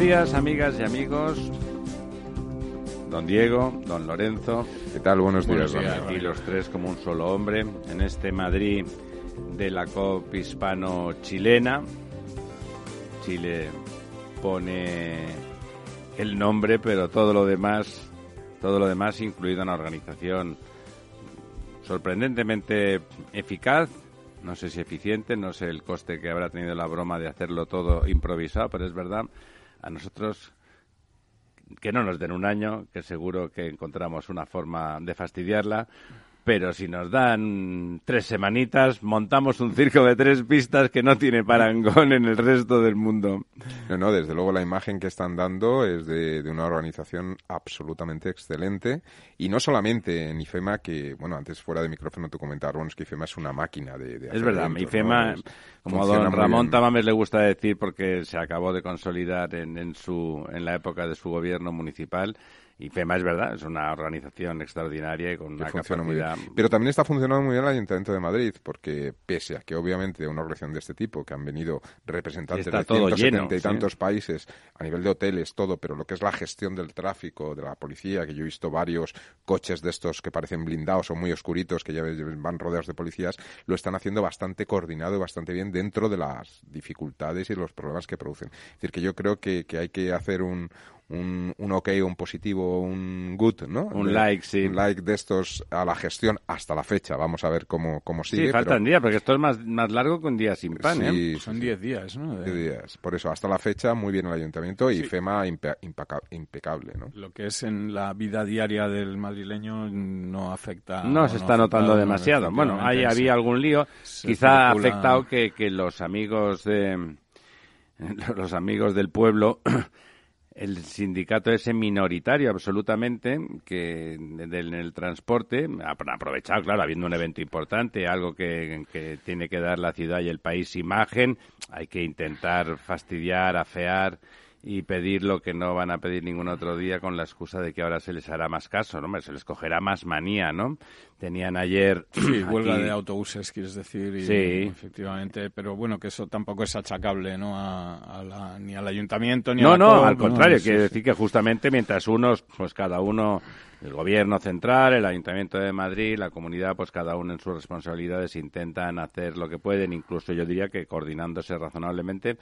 Días, amigas y amigos. Don Diego, don Lorenzo. ¿Qué tal? Buenos días. Aquí los tres como un solo hombre en este Madrid de la COP hispano-chilena. Chile pone el nombre, pero todo lo demás, todo lo demás, incluida una organización sorprendentemente eficaz, no sé si eficiente, no sé el coste que habrá tenido la broma de hacerlo todo improvisado, pero es verdad a nosotros que no nos den un año, que seguro que encontramos una forma de fastidiarla, pero si nos dan tres semanitas, montamos un circo de tres pistas que no tiene parangón en el resto del mundo. No, no, desde luego la imagen que están dando es de, una organización absolutamente excelente. Y no solamente en IFEMA, que, bueno, antes fuera de micrófono tú comentabas, que IFEMA es una máquina de... es verdad, IFEMA, como a don Ramón Tamames le gusta decir, porque se acabó de consolidar en, en, su, en la época de su gobierno municipal, y FEMA es verdad, es una organización extraordinaria y con una capacidad... Pero también está funcionando muy bien el Ayuntamiento de Madrid, porque pese a que obviamente una organización de este tipo, que han venido representantes de 170 y tantos países, a nivel de hoteles, todo, pero lo que es la gestión del tráfico, de la policía, que yo he visto varios coches de estos que parecen blindados o muy oscuritos, que ya van rodeados de policías, lo están haciendo bastante coordinado y bastante bien dentro de las dificultades y los problemas que producen. Es decir, que yo creo que hay que hacer un un, un ok, un positivo, un good, ¿no? Un like, sí. Un like de estos a la gestión hasta la fecha. Vamos a ver cómo, cómo sigue. Sí, faltan días, porque esto es más, más largo que un día sin pan, ¿eh? Son 10 días, ¿no? 10 días. Por eso, hasta la fecha, muy bien el ayuntamiento y FEMA impecable, ¿no? Lo que es en la vida diaria del madrileño no afecta... No se está notando demasiado. Bueno, ahí había algún lío. Quizá ha afectado que, que los amigos de... Los amigos del pueblo el sindicato ese minoritario absolutamente que en el transporte ha aprovechado, claro, habiendo un evento importante, algo que, que, tiene que dar la ciudad y el país imagen, hay que intentar fastidiar, afear y pedir lo que no van a pedir ningún otro día con la excusa de que ahora se les hará más caso, ¿no? Se les cogerá más manía, ¿no? Tenían ayer... Sí, huelga de autobuses, quieres decir. sí. Efectivamente, pero bueno, que eso tampoco es achacable, ¿no? A, ni al ayuntamiento ni no, a la No, al contrario, quiere decir que justamente mientras unos, pues cada uno el gobierno central, el Ayuntamiento de Madrid, la comunidad, pues cada uno en sus responsabilidades intentan hacer lo que pueden, incluso yo diría que coordinándose razonablemente,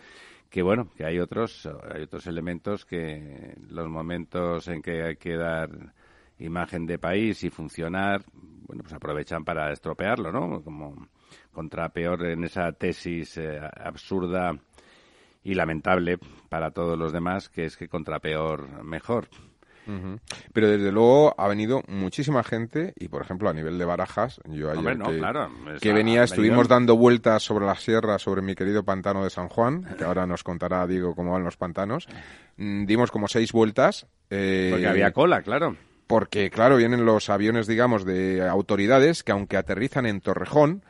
que bueno, que hay otros, hay otros elementos que los momentos en que hay que dar imagen de país y funcionar, bueno, pues aprovechan para estropearlo, ¿no? Como contra peor en esa tesis eh, absurda y lamentable para todos los demás, que es que contra peor mejor. Pero desde luego ha venido muchísima gente y, por ejemplo, a nivel de barajas, yo ayer que, venía, estuvimos dando vueltas sobre la sierra, sobre mi querido pantano de San Juan, que ahora nos contará Diego cómo van los pantanos. Mm, dimos como seis vueltas. Eh, Porque había cola, claro. Porque, claro, vienen los aviones, digamos, de autoridades que aunque aterrizan en Torrejón,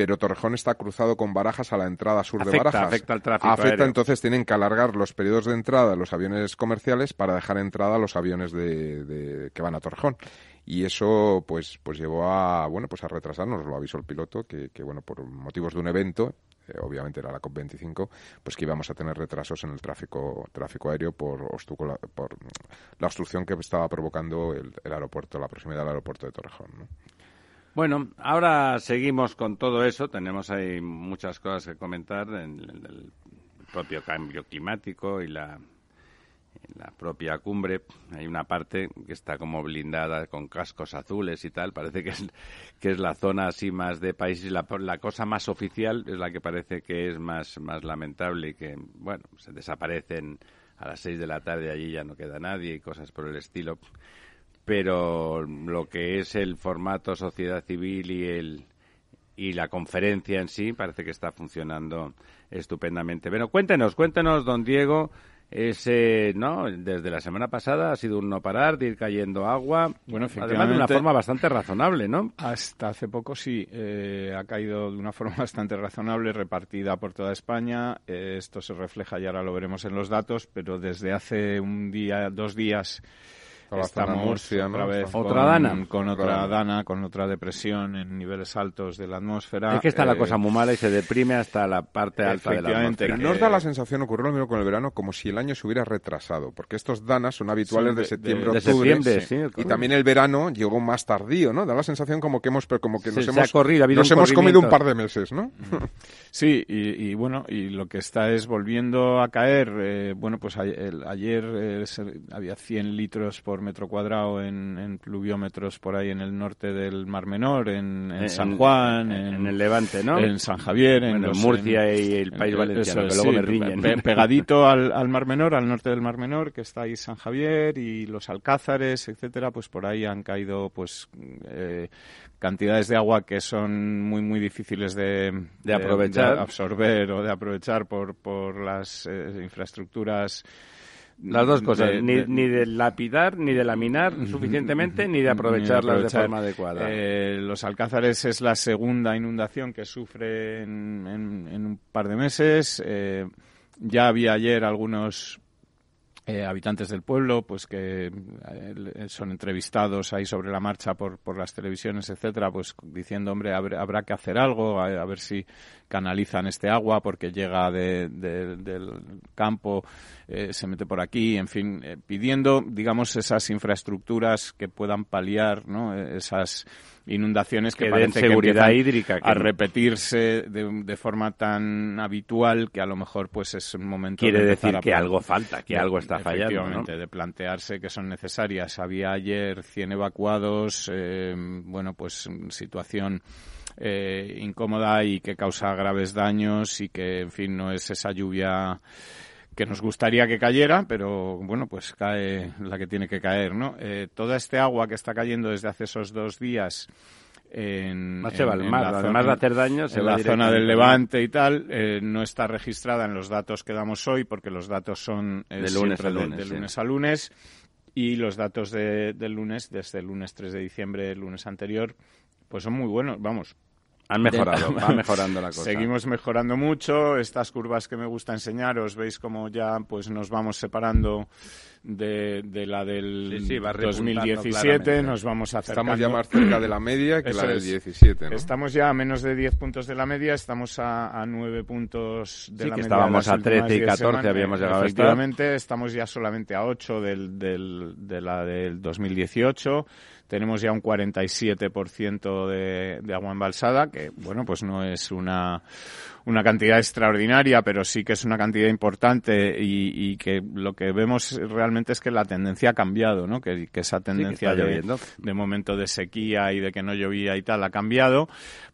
pero Torrejón está cruzado con Barajas a la entrada sur de Barajas. Afecta al tráfico Afecta, entonces tienen que alargar los periodos de entrada de los aviones comerciales para dejar entrada a los aviones de, que van a Torrejón. Y eso pues pues llevó a bueno pues a retrasarnos, lo avisó el piloto, que, bueno, por motivos de un evento, eh, obviamente era la COP25, pues que íbamos a tener retrasos en el tráfico tráfico aéreo por, por la obstrucción que estaba provocando el, el aeropuerto, la proximidad del aeropuerto de Torrejón. ¿no? Bueno, ahora seguimos con todo eso. Tenemos ahí muchas cosas que comentar en el propio cambio climático y la propia cumbre hay una parte que está como blindada con cascos azules y tal. Parece que es, que es la zona así más de países. La, la cosa más oficial es la que parece que es más, más lamentable y que, bueno, se desaparecen a las seis de la tarde allí ya no queda nadie y cosas por el estilo. Pero lo que es el formato sociedad civil y el y la conferencia en sí parece que está funcionando estupendamente. Bueno, cuéntenos, cuéntenos, don Diego, ese, ¿no? Desde la semana pasada ha sido un no parar de ir cayendo agua. Bueno, además de una forma bastante razonable, ¿no? Hasta hace poco sí, eh, ha caído de una forma bastante razonable, repartida por toda España. Eh, esto se refleja y ahora lo veremos en los datos, pero desde hace un día, dos días Estamos otra vez otra dana con otra dana, con otra depresión en niveles altos de la atmósfera. Es que está la cosa muy mala y se deprime hasta la parte alta de la atmósfera. Nos da la sensación, ocurrió lo mismo con el verano, como si el año se hubiera retrasado, porque estos danas son habituales de, septiembre, de, octubre, y también el verano llegó más tardío, ¿no? Da la sensación como que hemos, como que nos hemos, nos hemos comido un par de meses, ¿no? Sí, y, bueno, y lo que está es volviendo a caer. Eh, bueno, pues ayer, eh, había 100 litros por metro cuadrado en, pluviómetros por ahí en el norte del Mar Menor, en, San Juan, en, el Levante, ¿no? En San Javier, en, Murcia y el País Valenciano, que luego me riñen. pegadito al, Mar Menor, al norte del Mar Menor, que está ahí San Javier y los Alcázares, etcétera, pues por ahí han caído pues eh, cantidades de agua que son muy muy difíciles de, de aprovechar, absorber o de aprovechar por por las eh, infraestructuras las dos cosas, ni, ni, de lapidar, ni de laminar suficientemente, ni de aprovecharlas de, forma adecuada. Eh, los Alcázares es la segunda inundación que sufre en, en, un par de meses. Eh, ya había ayer algunos eh, habitantes del pueblo, pues que eh, son entrevistados ahí sobre la marcha por, por las televisiones, etcétera, pues diciendo, hombre, habrá, que hacer algo, a, ver si canalizan este agua porque llega del campo, eh, se mete por aquí, en fin, pidiendo, digamos, esas infraestructuras que puedan paliar, ¿no? Esas inundaciones que, den seguridad hídrica a repetirse de, forma tan habitual que a lo mejor pues es un momento quiere decir que algo falta que algo está fallando de plantearse que son necesarias. Había ayer 100 evacuados eh, bueno pues situación eh, incómoda y que causa graves daños y que en fin no es esa lluvia que nos gustaría que cayera, pero bueno, pues cae la que tiene que caer, ¿no? Eh, toda este agua que está cayendo desde hace esos dos días en, no se va mar, la además de hacer daño, se en la zona del Levante y tal, eh, no está registrada en los datos que damos hoy, porque los datos son eh, de, lunes a lunes, de, lunes a lunes, y los datos de, del lunes, desde el lunes 3 de diciembre, el lunes anterior, pues son muy buenos, vamos, han mejorado, va mejorando la cosa. Seguimos mejorando mucho. Estas curvas que me gusta enseñaros, veis como ya pues nos vamos separando de, de la del 2017, nos vamos acercando. Estamos ya más cerca de la media que la del 17, ¿no? Estamos ya a menos de 10 puntos de la media, estamos a, a 9 puntos de sí, la que media. estábamos a 13 y 14, habíamos llegado Efectivamente, estamos ya solamente a 8 del, del, de la del 2018 tenemos ya un 47% de, de agua embalsada, que bueno, pues no es una, una cantidad extraordinaria, pero sí que es una cantidad importante y, que lo que vemos realmente es que la tendencia ha cambiado, ¿no? Que, esa tendencia de, de, momento de sequía y de que no llovía y tal ha cambiado.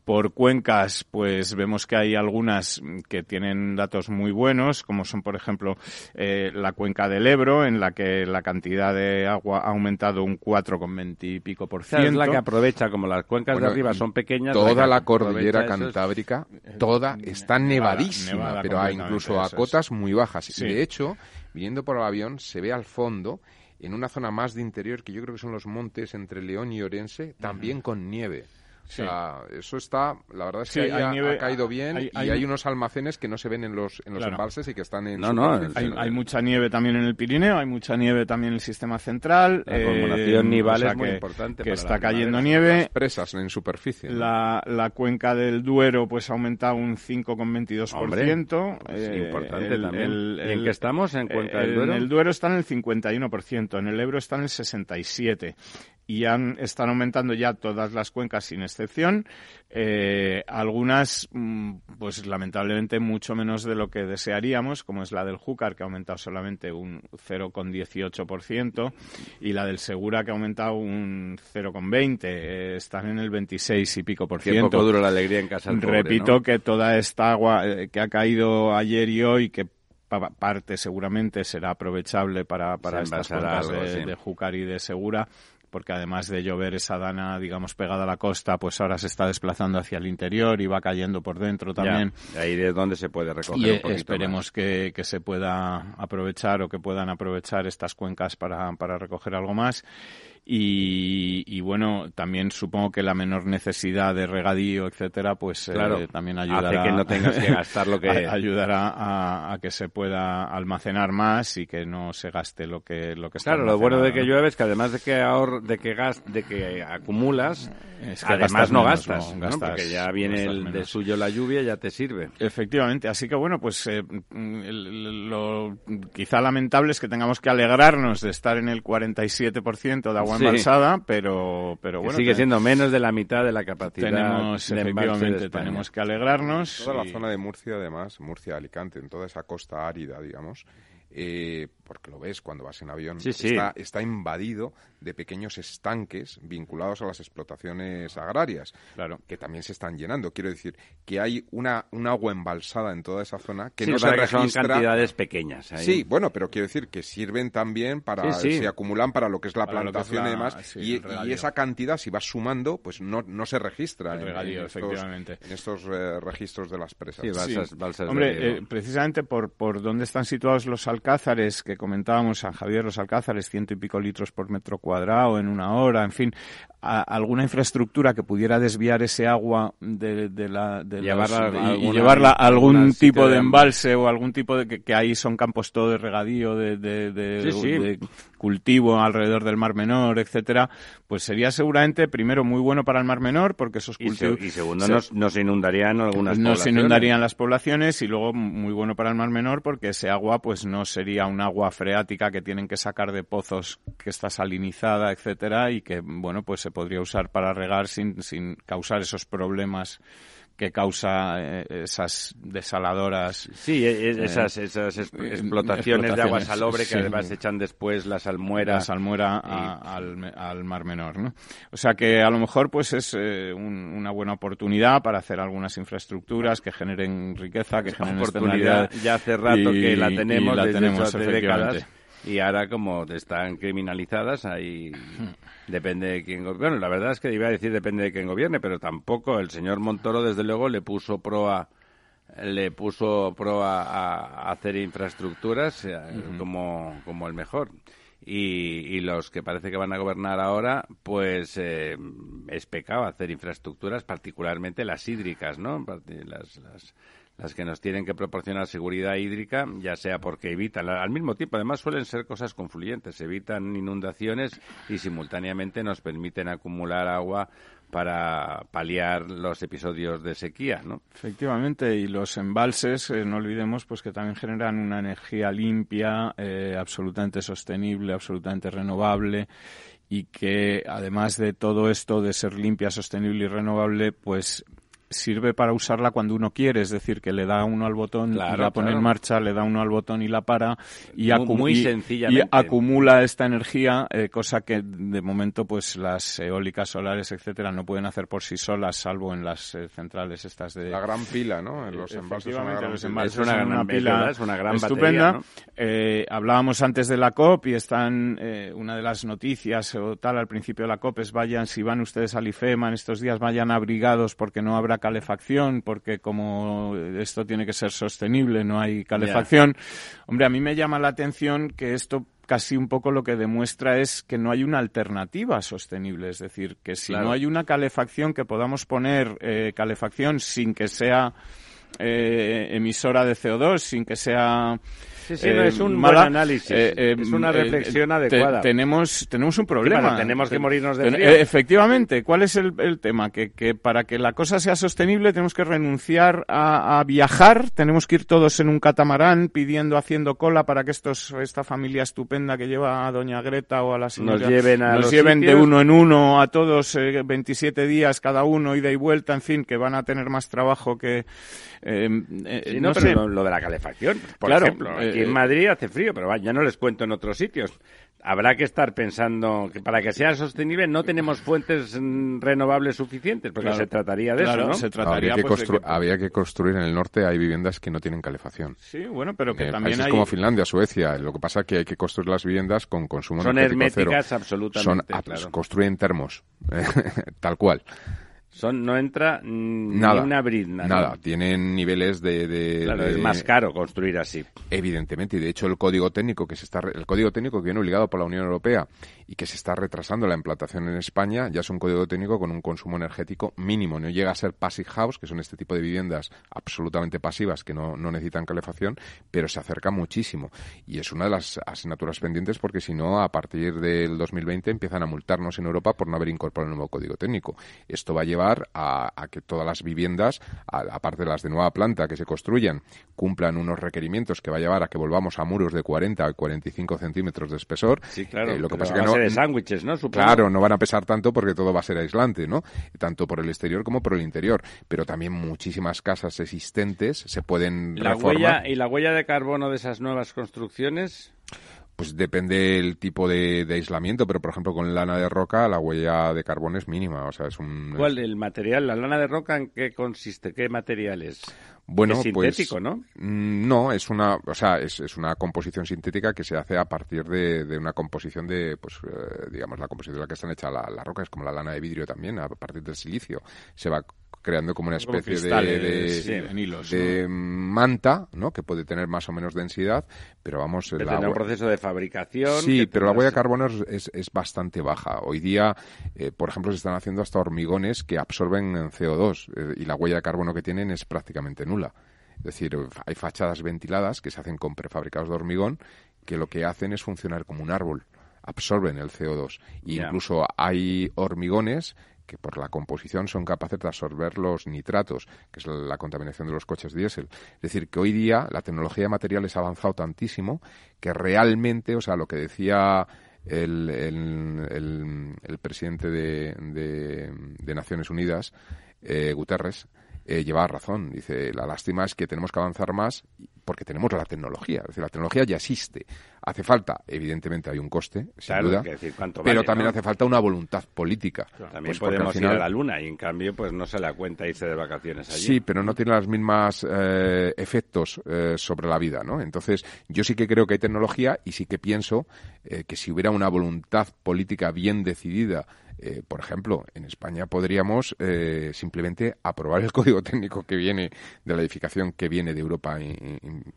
Por cuencas, pues vemos que hay algunas que tienen datos muy buenos, como son, por ejemplo, eh, la cuenca del Ebro, en la que la cantidad de agua ha aumentado un 4,20 y pico por ciento. es la que aprovecha, como las cuencas de arriba son pequeñas. Toda la, cordillera cantábrica, toda está nevadísima, pero incluso a cotas muy bajas. De hecho, viendo por el avión, se ve al fondo en una zona más de interior, que yo creo que son los montes entre León y Orense, también con nieve. O sea, eso está, la verdad es que ha, caído bien y hay unos almacenes que no se ven en los, en los embalses y que están en... No, no, hay, mucha nieve también en el Pirineo, hay mucha nieve también en el sistema central. La acumulación eh, es muy importante. Que está cayendo nieve. presas en superficie. La, la cuenca del Duero pues ha aumentado un 5,22%. Es importante también. ¿Y en qué estamos en cuenca del Duero? En el Duero está en el 51%, en el Ebro está en el 67%. Y han, están aumentando ya todas las cuencas sin excepción. Eh, algunas, mm, pues lamentablemente mucho menos de lo que desearíamos, como es la del Júcar, que ha aumentado solamente un 0,18%, y la del Segura, que ha aumentado un 0,20%. Eh, están en el 26 y pico por ciento. poco duro la alegría en casa Repito que toda esta agua eh, que ha caído ayer y hoy, que parte seguramente será aprovechable para, para estas cuencas de, de Júcar y de Segura, porque además de llover esa dana, digamos, pegada a la costa, pues ahora se está desplazando hacia el interior y va cayendo por dentro también. ahí es donde se puede recoger. Y esperemos que, que, se pueda aprovechar o que puedan aprovechar estas cuencas para, para recoger algo más. Y, bueno, también supongo que la menor necesidad de regadío, etcétera, pues eh, también ayudará. que no tengas que gastar lo que. ayudará a, que se pueda almacenar más y que no se gaste lo que lo que está. Claro, lo bueno de que llueve es que además de que ahor, de que gas, de que acumulas, es que además no gastas, porque ya viene el de suyo la lluvia ya te sirve. Efectivamente, así que bueno, pues eh, lo quizá lamentable es que tengamos que alegrarnos de estar en el 47% de agua embalsada, pero, pero bueno. sigue siendo menos de la mitad de la capacidad. Tenemos, efectivamente, tenemos que alegrarnos. Toda la zona de Murcia, además, Murcia, Alicante, en toda esa costa árida, digamos, eh, porque lo ves cuando vas en avión, Está, está, invadido de pequeños estanques vinculados a las explotaciones agrarias, claro. que también se están llenando. Quiero decir que hay una, un agua embalsada en toda esa zona que no se registra. son cantidades pequeñas. Sí, bueno, pero quiero decir que sirven también para, se acumulan para lo que es la plantación y demás, y, esa cantidad, si vas sumando, pues no, no se registra en, efectivamente. estos, eh, registros de las presas. Hombre, eh, precisamente por, por dónde están situados los alcázares que comentábamos, San Javier, los alcázares, ciento y pico litros por metro cuadrado en una hora, en fin, alguna infraestructura que pudiera desviar ese agua de, la llevarla, y, llevarla a algún tipo de embalse o algún tipo de que, ahí son campos todo de regadío de, de, cultivo alrededor del Mar Menor, etcétera, pues sería seguramente primero muy bueno para el Mar Menor porque esos cultivos y, segundo no se inundarían algunas no se inundarían las poblaciones y luego muy bueno para el Mar Menor porque ese agua pues no sería un agua freática que tienen que sacar de pozos que está salinizada, etcétera y que bueno pues se podría usar para regar sin, sin causar esos problemas que causa eh, esas desaladoras. Sí, e, e, esas, esas eh, explotaciones, de agua salobre que además echan después la salmuera. La salmuera al, Mar Menor, ¿no? O sea que a lo mejor pues es eh, una buena oportunidad para hacer algunas infraestructuras que generen riqueza, que generen oportunidad. Ya hace rato que la tenemos, la tenemos hace décadas y ahora como están criminalizadas ahí depende de quién bueno la verdad es que iba a decir depende de quién gobierne pero tampoco. El señor Montoro desde luego le puso proa le puso proa a, hacer infraestructuras eh, como, como el mejor. Y, y, los que parece que van a gobernar ahora, pues eh, es pecado hacer infraestructuras, particularmente las hídricas, ¿no? Las, las, las que nos tienen que proporcionar seguridad hídrica, ya sea porque evitan, al mismo tiempo, además suelen ser cosas confluyentes, evitan inundaciones y simultáneamente nos permiten acumular agua para paliar los episodios de sequía, ¿no? Efectivamente, y los embalses, eh, no olvidemos, pues que también generan una energía limpia, eh, absolutamente sostenible, absolutamente renovable y que además de todo esto de ser limpia, sostenible y renovable, pues sirve para usarla cuando uno quiere, es decir, que le da uno al botón y la pone en marcha, le da uno al botón y la para y, acumula esta energía, eh, cosa que de momento pues las eólicas solares, etcétera, no pueden hacer por sí solas, salvo en las eh, centrales estas de la gran pila, ¿no? En los embalses, es una gran, pila es una gran estupenda. Eh, hablábamos antes de la COP y están una de las noticias o tal al principio de la COP es vayan si van ustedes al IFEMA en estos días vayan abrigados porque no habrá calefacción, porque como esto tiene que ser sostenible, no hay calefacción. Hombre, a mí me llama la atención que esto casi un poco lo que demuestra es que no hay una alternativa sostenible. Es decir, que si no hay una calefacción que podamos poner eh, calefacción sin que sea eh, emisora de CO2, sin que sea Sí, sí, no, es un buen análisis, es una reflexión adecuada. tenemos, tenemos un problema. tenemos que morirnos de frío. Efectivamente, ¿cuál es el, el tema? Que, que, para que la cosa sea sostenible tenemos que renunciar a, a, viajar, tenemos que ir todos en un catamarán pidiendo, haciendo cola para que estos, esta familia estupenda que lleva a Doña Greta o a la señora nos lleven, a nos lleven de uno en uno a todos 27 eh, días cada uno, ida y vuelta, en fin, que van a tener más trabajo que... Eh, eh, no, sé. Lo, de la calefacción, por ejemplo. Aquí en Madrid hace frío, pero ya no les cuento en otros sitios habrá que estar pensando que para que sea sostenible no tenemos fuentes mm, renovables suficientes, porque se trataría de eso, ¿no? Se trataría, habría, que pues, había que construir en el norte, hay viviendas que no tienen calefacción. Sí, bueno, pero que también hay... como Finlandia, Suecia, lo que pasa es que hay que construir las viviendas con consumo Son herméticas absolutamente, Son, construyen termos, tal cual. Son, no entra nada, ni una brizna. Nada, tienen niveles de, Claro, es más caro construir así. Evidentemente, y de hecho el código técnico que se está el código técnico que viene obligado por la Unión Europea y que se está retrasando la implantación en España ya es un código técnico con un consumo energético mínimo. No llega a ser passive house, que son este tipo de viviendas absolutamente pasivas que no, no necesitan calefacción, pero se acerca muchísimo. Y es una de las asignaturas pendientes porque si no, a partir del 2020 empiezan a multarnos en Europa por no haber incorporado el nuevo código técnico. Esto va a llevar a, que todas las viviendas, aparte de las de nueva planta que se construyan, cumplan unos requerimientos que va a llevar a que volvamos a muros de 40 o 45 centímetros de espesor. Sí, claro. Eh, lo que pasa que no, de sándwiches, ¿no? Claro, no van a pesar tanto porque todo va a ser aislante, ¿no? Tanto por el exterior como por el interior. Pero también muchísimas casas existentes se pueden la Huella, ¿Y la huella de carbono de esas nuevas construcciones? Pues depende el tipo de, aislamiento, pero por ejemplo con lana de roca la huella de carbono es mínima, o sea, es un... ¿Cuál? ¿El material? ¿La lana de roca en qué consiste? ¿Qué material es? Bueno, es pues, sintético, ¿no? Mm, no, es una, o sea, es, es, una composición sintética que se hace a partir de, de una composición de, pues, eh, digamos, la composición de la que están hechas la, la roca es como la lana de vidrio también, a partir del silicio. Se va creando como una especie de, manta, ¿no? Que puede tener más o menos densidad, pero vamos... Pero un proceso de fabricación... Sí, pero la huella de carbono es, es, bastante baja. Hoy día, eh, por ejemplo, se están haciendo hasta hormigones que absorben CO2 eh, y la huella de carbono que tienen es prácticamente nula. Es decir, hay fachadas ventiladas que se hacen con prefabricados de hormigón que lo que hacen es funcionar como un árbol absorben el CO2. E incluso hay hormigones que por la composición son capaces de absorber los nitratos, que es la contaminación de los coches diésel. Es decir, que hoy día la tecnología de materiales ha avanzado tantísimo que realmente, o sea, lo que decía el, el, presidente de, de, Naciones Unidas, eh, Guterres, eh, lleva razón. Dice, la lástima es que tenemos que avanzar más porque tenemos la tecnología. Es decir, la tecnología ya existe. Hace falta, evidentemente hay un coste, sin duda, pero también hace falta una voluntad política. También pues podemos ir a la Luna y en cambio pues no se le cuenta irse de vacaciones allí. Sí, pero no tiene los mismos eh, efectos eh, sobre la vida, ¿no? Entonces, yo sí que creo que hay tecnología y sí que pienso eh, que si hubiera una voluntad política bien decidida eh, por ejemplo, en España podríamos eh, simplemente aprobar el código técnico que viene de la edificación que viene de Europa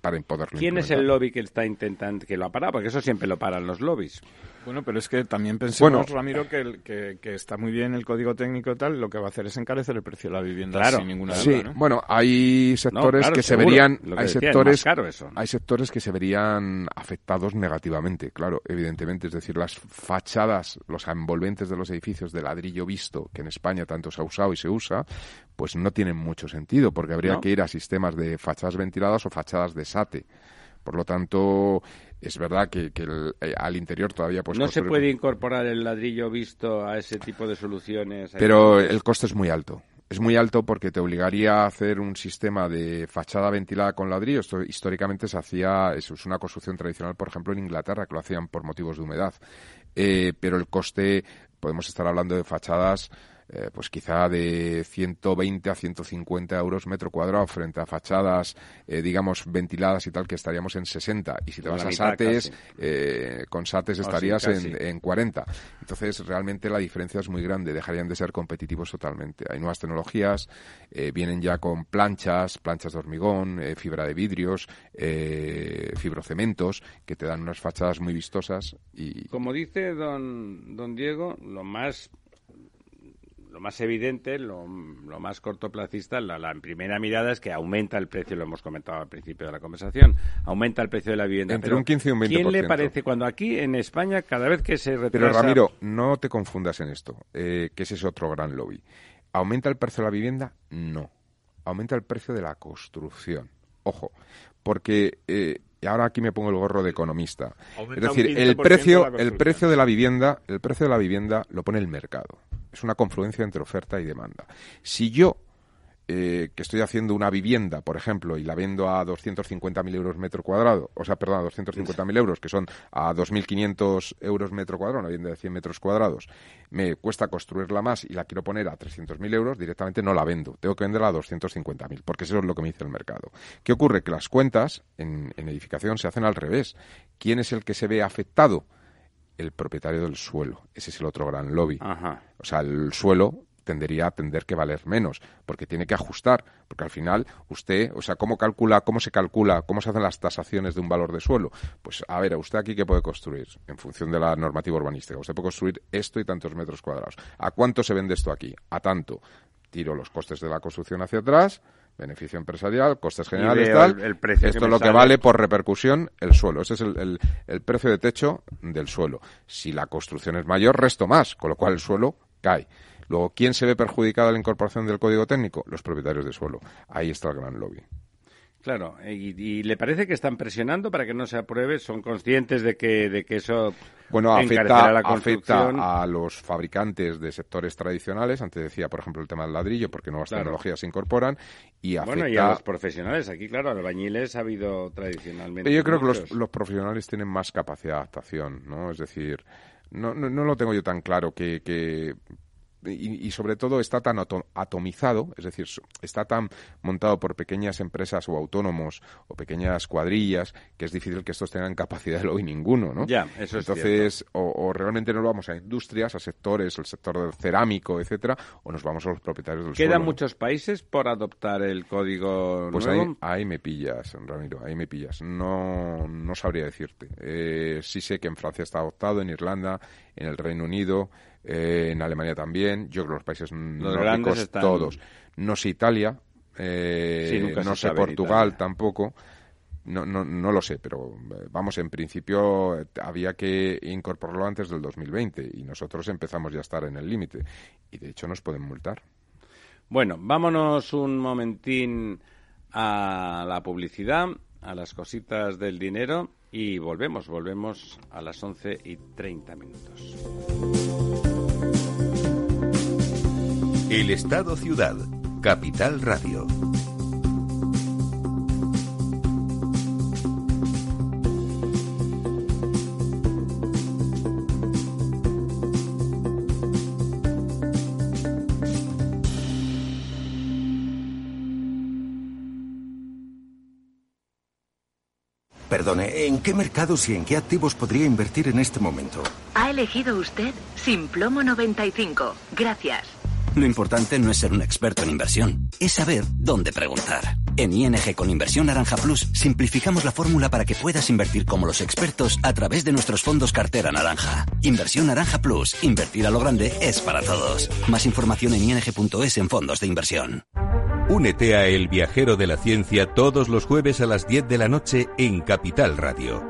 para poderlo ¿Quién es el lobby que está intentando que lo ha parado? Porque eso siempre lo paran los lobbies. Bueno, pero es que también pensemos, Ramiro, que, que, está muy bien el código técnico y tal, lo que va a hacer es encarecer el precio de la vivienda sin ninguna duda. Sí, bueno, hay sectores que se verían, hay sectores, hay sectores que se verían afectados negativamente, claro, evidentemente, es decir, las fachadas, los envolventes de los edificios de ladrillo visto, que en España tanto se ha usado y se usa, pues no tienen mucho sentido, porque habría que ir a sistemas de fachadas ventiladas o fachadas de SATE. Por lo tanto, es verdad que, eh, al interior todavía pues no se puede incorporar el ladrillo visto a ese tipo de soluciones pero el coste es muy alto es muy alto porque te obligaría a hacer un sistema de fachada ventilada con ladrillo. Esto históricamente se hacía, es una construcción tradicional, por ejemplo, en Inglaterra, que lo hacían por motivos de humedad. Eh, pero el coste podemos estar hablando de fachadas eh, pues quizá de 120 a 150 euros metro cuadrado frente a fachadas, eh, digamos, ventiladas y tal, que estaríamos en 60. Y si te vas a SATES, eh, con SATES estarías en, en, 40. Entonces, realmente la diferencia es muy grande. Dejarían de ser competitivos totalmente. Hay nuevas tecnologías, vienen ya con planchas, planchas de hormigón, fibra de vidrios, fibrocementos, que te dan unas fachadas muy vistosas. y Como dice don, don Diego, lo más lo más evidente, lo, más cortoplacista, la, la, primera mirada es que aumenta el precio, lo hemos comentado al principio de la conversación, aumenta el precio de la vivienda. Entre un 15 y un 20%. ¿Quién le parece cuando aquí en España, cada vez que se retrasa... Pero Ramiro, no te confundas en esto, eh, que ese es otro gran lobby. ¿Aumenta el precio de la vivienda? No. Aumenta el precio de la construcción. Ojo, porque eh, y ahora aquí me pongo el gorro de economista. es decir, el precio, el precio de la vivienda, el precio de la vivienda lo pone el mercado. Es una confluencia entre oferta y demanda. Si yo eh, que estoy haciendo una vivienda, por ejemplo, y la vendo a 250.000 euros metro cuadrado, o sea, perdón, a 250.000 euros, que son a 2.500 euros metro cuadrado, una vivienda de 100 metros cuadrados, me cuesta construirla más y la quiero poner a 300.000 euros, directamente no la vendo. Tengo que venderla a 250.000, porque eso es lo que me dice el mercado. ¿Qué ocurre? Que las cuentas en, en edificación se hacen al revés. ¿Quién es el que se ve afectado? el propietario del suelo. Ese es el otro gran lobby. Ajá. O sea, el suelo tendería a tender que valer menos, porque tiene que ajustar, porque al final usted, o sea, ¿cómo calcula, cómo se calcula, cómo se hacen las tasaciones de un valor de suelo? Pues a ver, usted aquí qué puede construir en función de la normativa urbanística. Usted puede construir esto y tantos metros cuadrados. ¿A cuánto se vende esto aquí? A tanto. Tiro los costes de la construcción hacia atrás, beneficio empresarial, costes generales, tal. El, precio Esto es lo que vale por repercusión el suelo. Ese es el, el, precio de techo del suelo. Si la construcción es mayor, resto más, con lo cual el suelo cae. Luego, ¿quién se ve perjudicado a la incorporación del código técnico? Los propietarios de suelo. Ahí está el gran lobby. Claro, y, le parece que están presionando para que no se apruebe? ¿Son conscientes de que, de que eso bueno, afecta, la afecta a los fabricantes de sectores tradicionales? Antes decía, por ejemplo, el tema del ladrillo, porque nuevas tecnologías se incorporan. Y afecta... Bueno, y a los profesionales. Aquí, claro, albañiles ha habido tradicionalmente. Yo creo que los, los, profesionales tienen más capacidad de adaptación, ¿no? Es decir, no, no, no lo tengo yo tan claro que, que y, sobre todo está tan atomizado, es decir, está tan montado por pequeñas empresas o autónomos o pequeñas cuadrillas que es difícil que estos tengan capacidad de lobby ninguno, ¿no? Ya, eso es Entonces, o, realmente no lo vamos a industrias, a sectores, el sector del cerámico, etcétera, o nos vamos a los propietarios del ¿Quedan muchos países por adoptar el código pues nuevo? Ahí, me pillas, Ramiro, ahí me pillas. No, no sabría decirte. Eh, sí sé que en Francia está adoptado, en Irlanda, en el Reino Unido, eh, en Alemania también, yo creo que los países nórdicos todos. No sé Italia, eh, no sé Portugal tampoco. No, no, no lo sé, pero eh, vamos, en principio había que incorporarlo antes del 2020 y nosotros empezamos ya a estar en el límite y de hecho nos pueden multar. Bueno, vámonos un momentín a la publicidad, a las cositas del dinero y volvemos, volvemos a las 11 y 30 minutos. El Estado Ciudad, Capital Radio. Perdone, ¿en qué mercados y en qué activos podría invertir en este momento? Ha elegido usted Simplomo 95. Gracias. Lo importante no es ser un experto en inversión, es saber dónde preguntar. En ING con Inversión Naranja Plus simplificamos la fórmula para que puedas invertir como los expertos a través de nuestros fondos cartera naranja. Inversión Naranja Plus, invertir a lo grande es para todos. Más información en ing.es en fondos de inversión. Únete a El Viajero de la Ciencia todos los jueves a las 10 de la noche en Capital Radio.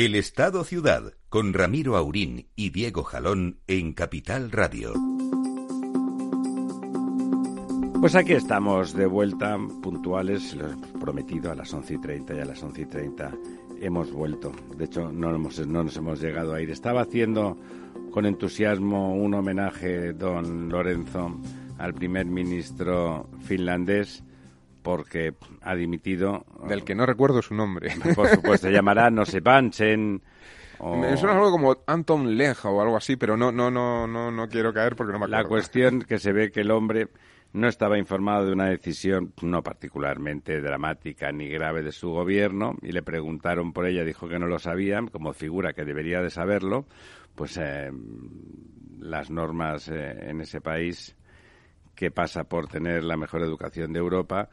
El Estado Ciudad con Ramiro Aurín y Diego Jalón en Capital Radio. Pues aquí estamos de vuelta, puntuales, lo he prometido, a las 11 y 30 y a las 11 y 30 hemos vuelto. De hecho, no, no nos hemos llegado a ir. Estaba haciendo con entusiasmo un homenaje, don Lorenzo, al primer ministro finlandés porque ha dimitido. Del que no recuerdo su nombre. Por supuesto, se llamará, no sé, Banchen. O... Me suena algo como Anton Leja o algo así, pero no, no, no, no, no quiero caer porque no me acuerdo. La cuestión que se ve que el hombre no estaba informado de una decisión no particularmente dramática ni grave de su gobierno y le preguntaron por ella, dijo que no lo sabían, como figura que debería de saberlo, pues eh, las normas eh, en ese país que pasa por tener la mejor educación de Europa,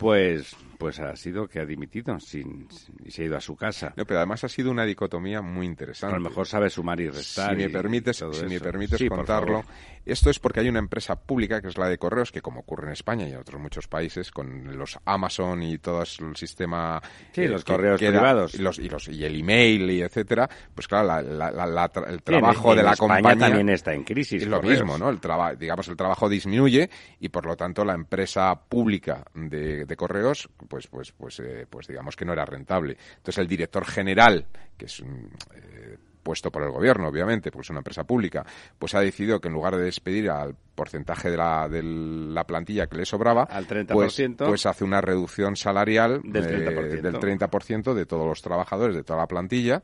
pues, pues ha sido que ha dimitido sin, y se ha ido a su casa. No, pero además ha sido una dicotomía muy interesante. A lo mejor sabe sumar y restar. Si me permites, si me permites contarlo, esto es porque hay una empresa pública que es la de correos, que como ocurre en España y en otros muchos países, con los Amazon y todo el sistema... Sí, los correos privados. Y, los, y, los, y el email y etcétera, pues claro, el trabajo de la compañía... también está en crisis. Es lo mismo, ¿no? El digamos, el trabajo disminuye y por lo tanto la empresa pública de, correos, pues, pues, pues, eh, pues digamos que no era rentable. Entonces el director general, que es... Eh, puesto por el gobierno, obviamente, porque es una empresa pública, pues ha decidido que en lugar de despedir al porcentaje de la, de la plantilla que le sobraba, al 30%, pues, pues hace una reducción salarial del 30%. del 30% de todos los trabajadores, de toda la plantilla,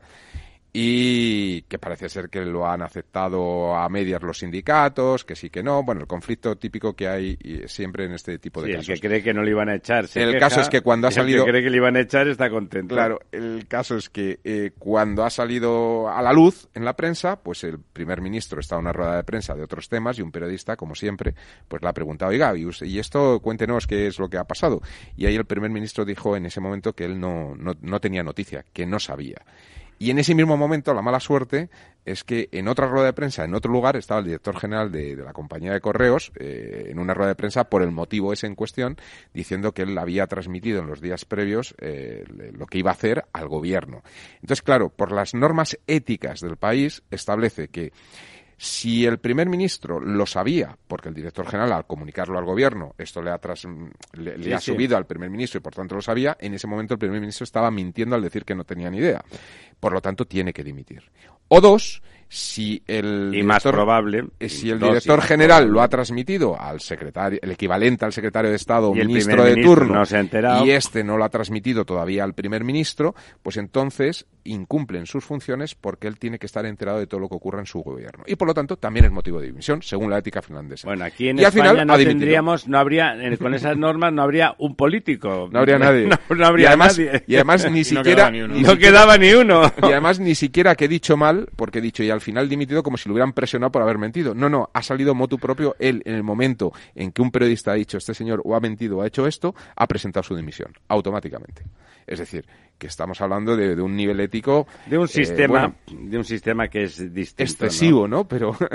y que parece ser que lo han aceptado a medias los sindicatos, que sí que no. Bueno, el conflicto típico que hay siempre en este tipo de casos. El que cree que no le iban a echar. el caso es que cuando ha salido. El que cree que le iban a echar está contento. Claro, el caso es que eh, cuando ha salido a la luz en la prensa, pues el primer ministro está en una rueda de prensa de otros temas y un periodista, como siempre, pues le ha preguntado, oiga, y esto cuéntenos qué es lo que ha pasado. Y ahí el primer ministro dijo en ese momento que él no, no, no tenía noticia, que no sabía. Y en ese mismo momento, la mala suerte es que en otra rueda de prensa, en otro lugar, estaba el director general de, la compañía de correos, eh, en una rueda de prensa, por el motivo ese en cuestión, diciendo que él había transmitido en los días previos eh, lo que iba a hacer al gobierno. Entonces, claro, por las normas éticas del país, establece que si el primer ministro lo sabía, porque el director general al comunicarlo al gobierno, esto le ha, le, ha subido al primer ministro y por tanto lo sabía, en ese momento el primer ministro estaba mintiendo al decir que no tenía ni idea. Por lo tanto, tiene que dimitir. O dos, si el y más probable eh, si el director general lo ha transmitido al secretario el equivalente al secretario de Estado o ministro de turno y este no lo ha transmitido todavía al primer ministro pues entonces incumplen sus funciones porque él tiene que estar enterado de todo lo que ocurre en su gobierno. Y por lo tanto también es motivo de dimisión según la ética finlandesa. Bueno aquí en España no tendríamos no habría con esas normas no habría un político. No habría nadie. No, habría y además, nadie. y además ni siquiera no quedaba ni uno. y además ni siquiera que he dicho mal porque he dicho ya al final dimitido como si lo hubieran presionado por haber mentido. No, no, ha salido motu propio. Él, en el momento en que un periodista ha dicho, este señor o ha mentido o ha hecho esto, ha presentado su dimisión, automáticamente. Es decir, que estamos hablando de, un nivel ético... De un eh, sistema, de un sistema que es distinto. Excesivo, ¿no? Pero...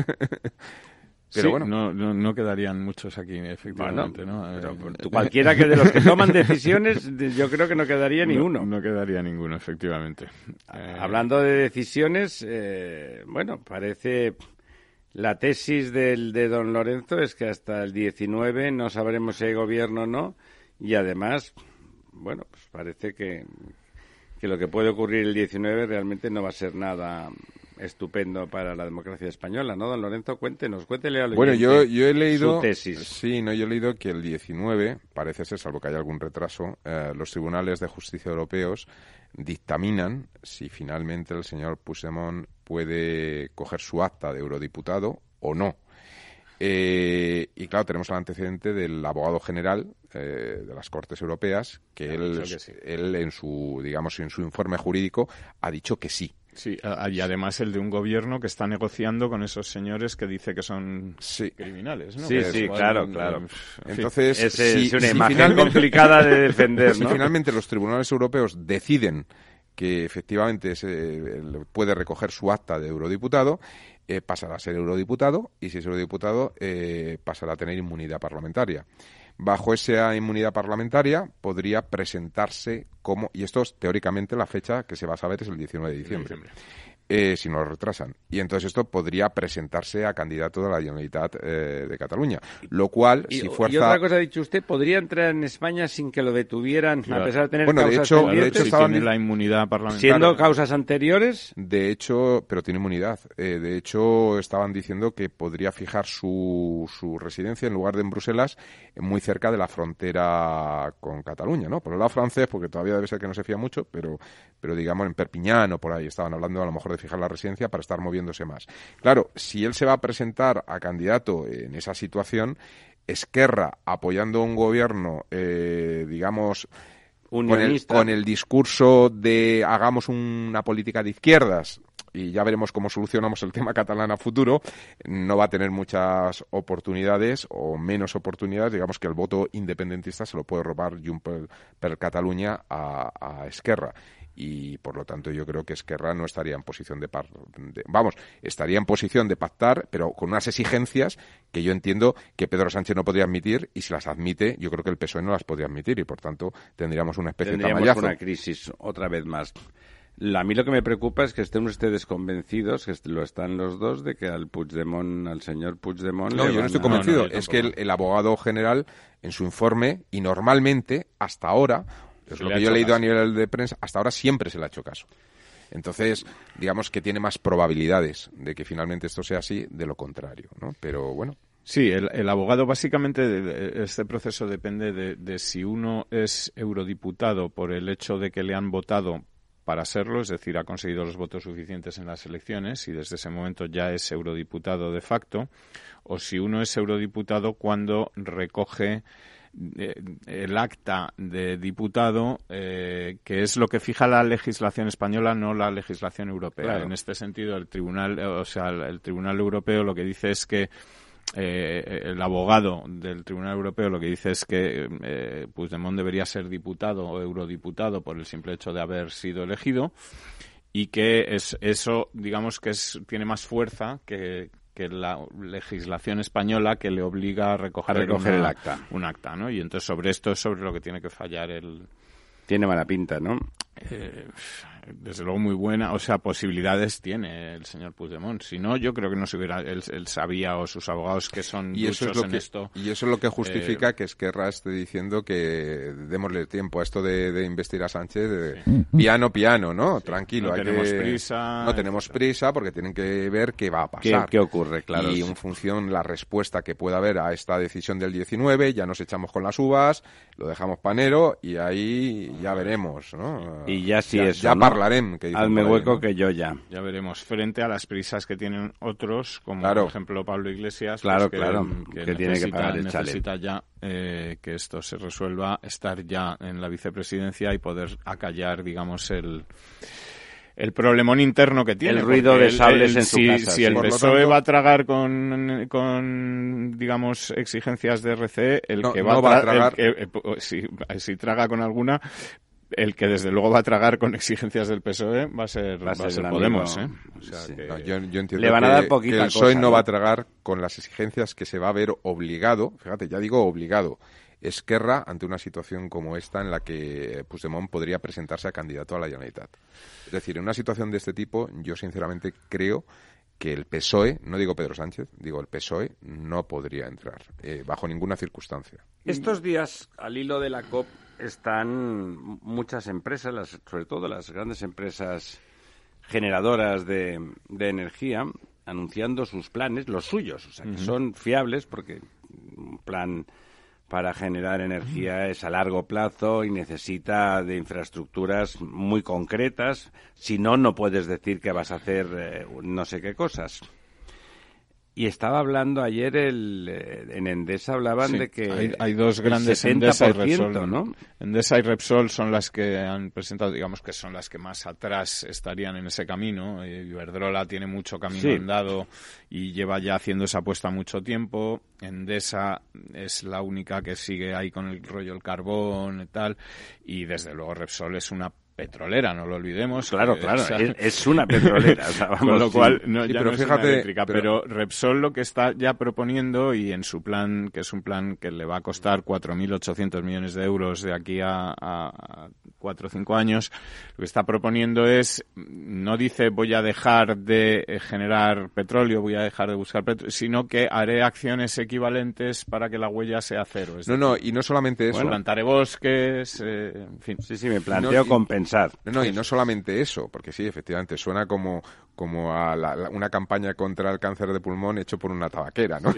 Pero bueno. No, no, quedarían muchos aquí, efectivamente. ¿no? Eh, cualquiera que de los que toman decisiones, yo creo que no quedaría ni uno. No quedaría ninguno, efectivamente. Eh, hablando de decisiones, eh, bueno, parece. La tesis del, de don Lorenzo es que hasta el 19 no sabremos si hay gobierno o no, y además bueno, pues parece que, que lo que puede ocurrir el 19 realmente no va a ser nada estupendo para la democracia española, ¿no? Don Lorenzo, cuéntenos, cuéntele a Bueno, yo, yo he leído... Su tesis. Sí, no, yo he leído que el 19, parece ser, salvo que haya algún retraso, eh, los tribunales de justicia europeos dictaminan si finalmente el señor Puigdemont puede coger su acta de eurodiputado o no. Eh, y claro, tenemos el antecedente del abogado general eh, de las Cortes Europeas, que, él, él en su, digamos, en su informe jurídico ha dicho que sí, Sí, y además el de un gobierno que está negociando con esos señores que dice que son criminales, ¿no? Sí, sí, claro, claro. Entonces, es, una imagen complicada de defender, Si finalmente los tribunales europeos deciden que efectivamente se, puede recoger su acta de eurodiputado, eh, pasará a ser eurodiputado y si es eurodiputado eh, pasará a tener inmunidad parlamentaria bajo esa inmunidad parlamentaria podría presentarse como, y esto es teóricamente la fecha que se va a saber es el 19 de diciembre. Eh, si no lo retrasan. Y entonces esto podría presentarse a candidato de la Generalitat eh, de Cataluña. Lo cual, si fuerza... Y otra cosa ha dicho usted, ¿podría entrar en España sin que lo detuvieran, a pesar de tener bueno, causas de hecho, pendientes? De hecho, la inmunidad parlamentaria. Siendo causas anteriores... De hecho, pero tiene inmunidad. Eh, de hecho, estaban diciendo que podría fijar su, su residencia en lugar de en Bruselas, muy cerca de la frontera con Cataluña, ¿no? Por el lado francés, porque todavía debe ser que no se fía mucho, pero, pero digamos en Perpiñán o por ahí estaban hablando a lo mejor de fijar la residencia para estar moviéndose más. Claro, si él se va a presentar a candidato en esa situación, Esquerra apoyando un gobierno, eh, digamos, con el, con el, discurso de hagamos una política de izquierdas y ya veremos cómo solucionamos el tema catalán a futuro, no va a tener muchas oportunidades o menos oportunidades. Digamos que el voto independentista se lo puede robar Junts per, Cataluña a, a Esquerra y por lo tanto yo creo que Esquerra no estaría en posición de, vamos estaría en posición de pactar pero con unas exigencias que yo entiendo que Pedro Sánchez no podría admitir y si las admite yo creo que el PSOE no las podría admitir y por tanto tendríamos una especie de tamallazo. una crisis otra vez más a mí lo que me preocupa es que estén ustedes convencidos, que lo están los dos, de que al Puigdemont, al señor Puigdemont... No, yo no estoy convencido. es que el, abogado general, en su informe, y normalmente, hasta ahora, es lo que yo he leído a nivel de prensa, hasta ahora siempre se le ha hecho caso. Entonces, digamos que tiene más probabilidades de que finalmente esto sea así de lo contrario, ¿no? Pero bueno. Sí, el, abogado básicamente, este proceso depende de, de, si uno es eurodiputado por el hecho de que le han votado para serlo, es decir, ha conseguido los votos suficientes en las elecciones y desde ese momento ya es eurodiputado de facto, o si uno es eurodiputado cuando recoge el acta de diputado, eh, que es lo que fija la legislación española, no la legislación europea. En este sentido, el tribunal, o sea, el Tribunal Europeo lo que dice es que eh, el abogado del Tribunal Europeo lo que dice es que eh, Puigdemont debería ser diputado o eurodiputado por el simple hecho de haber sido elegido y que es eso, digamos que es, tiene más fuerza que, que la legislación española que le obliga a recoger, el acta. Un acta, ¿no? Y entonces sobre esto es sobre lo que tiene que fallar el... Tiene mala pinta, ¿no? Eh, desde luego muy buena, o sea, posibilidades tiene el señor Puigdemont. Si no, yo creo que no se hubiera, él, sabía o sus abogados que son y eso es lo que, esto. Y eso es lo que justifica eh, que Esquerra esté diciendo que démosle tiempo a esto de, investir a Sánchez de piano, piano, ¿no? Tranquilo. No tenemos prisa. No tenemos prisa porque tienen que ver qué va a pasar. ¿Qué, ocurre? Claro. Y en función la respuesta que pueda haber a esta decisión del 19, ya nos echamos con las uvas, lo dejamos panero y ahí ya veremos, ¿no? Y ya si es hablaremos. Hazme hueco que yo ya. Ya veremos. Frente a las prisas que tienen otros, como por ejemplo Pablo Iglesias, pues claro, que, claro, que, tiene que pagar el necesita ya eh, que esto se resuelva, estar ya en la vicepresidencia y poder acallar, digamos, el el problemón interno que tiene. El ruido de sables en su si, casa. Si el PSOE va a tragar con, con, digamos, exigencias de RC, el que va, a, tragar... Eh, si, si, traga con alguna, el que desde luego va a tragar con exigencias del PSOE va a ser, va a ser, Podemos. ¿eh? yo, entiendo Le van a dar que, el PSOE no, va a tragar con las exigencias que se va a ver obligado, fíjate, ya digo obligado, Esquerra ante una situación como esta en la que Puigdemont podría presentarse a candidato a la Generalitat. Es decir, en una situación de este tipo, yo sinceramente creo que el PSOE, no digo Pedro Sánchez, digo el PSOE, no podría entrar eh, bajo ninguna circunstancia. Estos días, al hilo de la COP, están muchas empresas, las, sobre todo las grandes empresas generadoras de, energía, anunciando sus planes, los suyos, o sea, que son fiables porque un plan para generar energía es a largo plazo y necesita de infraestructuras muy concretas. Si no, no puedes decir que vas a hacer eh, no sé qué cosas. Y estaba hablando ayer el, eh, en Endesa hablaban de que hay, dos grandes Endesa y Repsol, ¿no? Endesa y Repsol son las que han presentado, digamos que son las que más atrás estarían en ese camino. Iberdrola tiene mucho camino andado y lleva ya haciendo esa apuesta mucho tiempo. Endesa es la única que sigue ahí con el rollo del carbón y tal. Y desde luego Repsol es una petrolera, no lo olvidemos. Claro, claro, es, una petrolera. con lo cual, no, ya pero fíjate, eléctrica, pero... Repsol lo que está ya proponiendo y en su plan, que es un plan que le va a costar 4.800 millones de euros de aquí a, a, cuatro o cinco años, lo que está proponiendo es, no dice voy a dejar de generar petróleo, voy a dejar de buscar petróleo, sino que haré acciones equivalentes para que la huella sea cero. no, no, y no solamente eso. plantaré bosques, eh, en fin. Sí, sí, me planteo compensar. No, no, y no solamente eso, porque sí, efectivamente, suena como, como a una campaña contra el cáncer de pulmón hecho por una tabaquera, ¿no?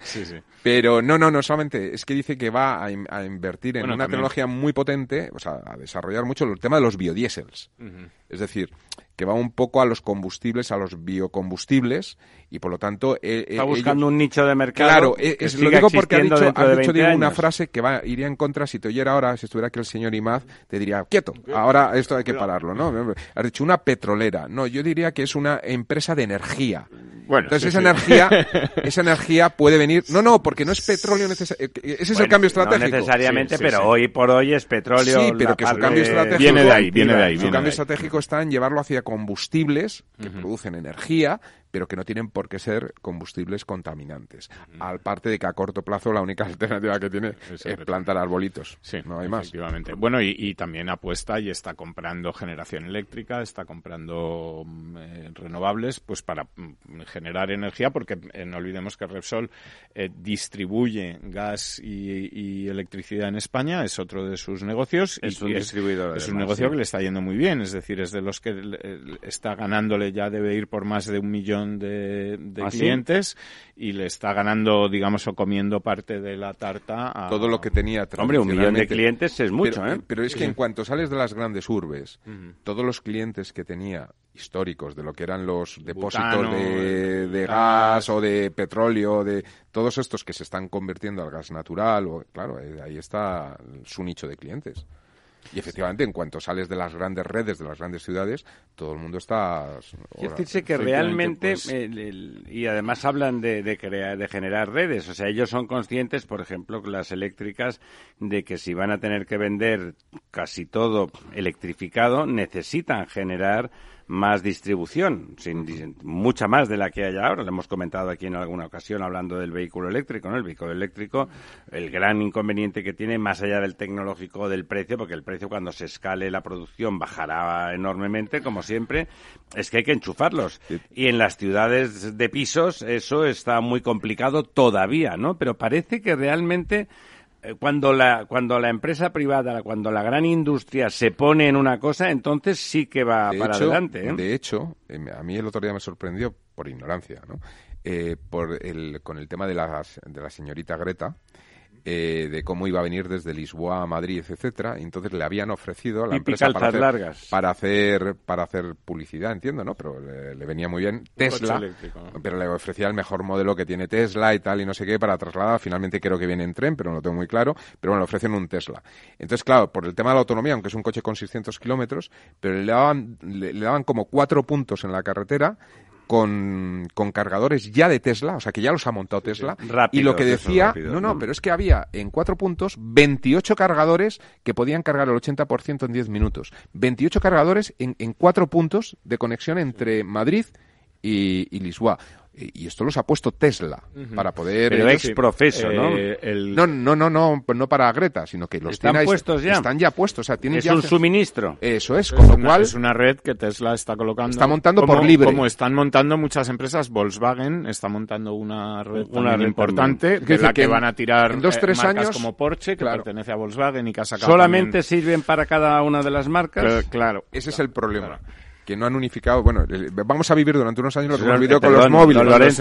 Sí, sí, Pero no, no, no solamente, es que dice que va a, invertir en una tecnología muy potente, o sea, a desarrollar mucho el tema de los biodiesels. Es decir, que va un poco a los combustibles, a los biocombustibles, y por lo tanto... Eh, Está buscando un nicho de mercado. Claro, eh, es, lo digo porque ha dicho, dicho una frase que va, iría en contra, si te oyera ahora, si estuviera aquí el señor Imaz, te diría, quieto, ahora esto hay que pararlo, ¿no? Has dicho una petrolera. No, yo diría que es una empresa de energía. Bueno, Entonces esa energía, esa energía puede venir. No, no, porque no es petróleo necesariamente. Ese es el cambio estratégico. No necesariamente, pero hoy por hoy es petróleo. Sí, pero que su cambio estratégico viene de ahí, viene de ahí. Su cambio estratégico está en llevarlo hacia combustibles que producen energía, pero que no tienen por qué ser combustibles contaminantes. Al parte de que a corto plazo la única alternativa que tiene es, plantar arbolitos. Sí, no hay más. Efectivamente. Bueno, y, también apuesta y está comprando generación eléctrica, está comprando mm, eh, renovables, pues para mm, generar energía, porque eh, no olvidemos que Repsol eh, distribuye gas y, electricidad en España, es otro de sus negocios. Es un distribuidor. Es, un negocio que le está yendo muy bien, es decir, es de los que está ganándole, ya debe ir por más de un millón de, ¿Ah, clientes y le está ganando, digamos, o comiendo parte de la tarta a... Todo lo que tenía Hombre, un millón de clientes es mucho, pero, ¿eh? Pero es que en cuanto sales de las grandes urbes, todos los clientes que tenía históricos de lo que eran los depósitos de, gas o de petróleo, de todos estos que se están convirtiendo al gas natural, o, claro, eh, ahí está su nicho de clientes. Y efectivamente, en cuanto sales de las grandes redes, de las grandes ciudades, todo el mundo está... Es decir, que realmente, pues, y además hablan de, de, crear, de generar redes, o sea, ellos son conscientes, por ejemplo, las eléctricas, de que si van a tener que vender casi todo electrificado, necesitan generar más distribución, sin, mucha más de la que hay ahora. Lo hemos comentado aquí en alguna ocasión hablando del vehículo eléctrico, ¿no? El vehículo eléctrico, el gran inconveniente que tiene, más allá del tecnológico del precio, porque el precio cuando se escale la producción bajará enormemente, como siempre, es que hay que enchufarlos. Y en las ciudades de pisos eso está muy complicado todavía, ¿no? Pero parece que realmente cuando la, cuando la empresa privada, cuando la gran industria se pone en una cosa, entonces sí que va para adelante. ¿eh? De hecho, em, a mí el otro día me sorprendió, por ignorancia, ¿no? Eh, por el, con el tema de la, de la señorita Greta, eh, de cómo iba a venir desde Lisboa a Madrid, etcétera. entonces le habían ofrecido a la empresa para hacer, largas. para hacer para hacer publicidad, entiendo, ¿no? Pero le, venía muy bien Tesla, pero le ofrecía el mejor modelo que tiene Tesla y tal y no sé qué para trasladar. Finalmente creo que viene en tren, pero no lo tengo muy claro. Pero bueno, le ofrecen un Tesla. Entonces, claro, por el tema de la autonomía, aunque es un coche con 600 kilómetros, pero le daban le daban como cuatro puntos en la carretera con, con, cargadores ya de Tesla, o sea que ya los ha montado Tesla. y lo que decía, no, no, pero es que había en cuatro puntos 28 cargadores que podían cargar el 80% en 10 minutos. 28 cargadores en, en cuatro puntos de conexión entre Madrid y, y Lisboa. Y esto los ha puesto Tesla para poder pero ex profeso ¿no? no no no no no para Greta sino que los están puestos ya están ya puestos o sea tienen es un suministro. Eso es con lo cual es una red que Tesla está colocando está montando por libre. como están montando muchas empresas Volkswagen está montando una red una red importante de la que, van a tirar en dos tres años como Porsche que pertenece a Volkswagen y que ha solamente sirven para cada una de las marcas. Claro ese es el problema que no han unificado. Bueno, vamos a vivir durante unos años lo que hemos vivido con los móviles.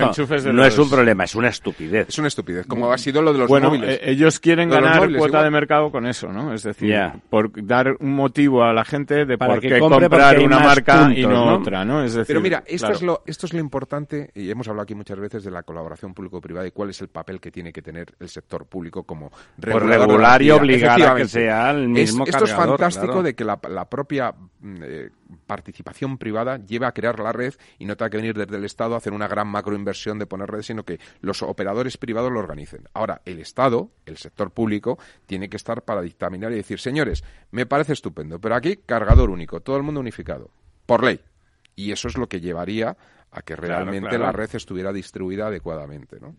no es un problema, es una estupidez. Es una estupidez, como ha sido lo de los móviles. Eh, ellos quieren ganar cuota de mercado con eso, ¿no? Es decir, por dar un motivo a la gente de por qué comprar una marca y no, otra, ¿no? Es decir, Pero mira, esto, es lo, esto es lo importante, y hemos hablado aquí muchas veces de la colaboración público-privada y cuál es el papel que tiene que tener el sector público como regular y obligar que sea el mismo Esto es fantástico de que la, propia mm, eh, participación privada lleva a crear la red y no tenga que venir desde el Estado a hacer una gran macroinversión de poner redes, sino que los operadores privados lo organicen. Ahora, el Estado, el sector público, tiene que estar para dictaminar y decir, señores, me parece estupendo, pero aquí cargador único, todo el mundo unificado, por ley. Y eso es lo que llevaría a que realmente la red estuviera distribuida adecuadamente, ¿no?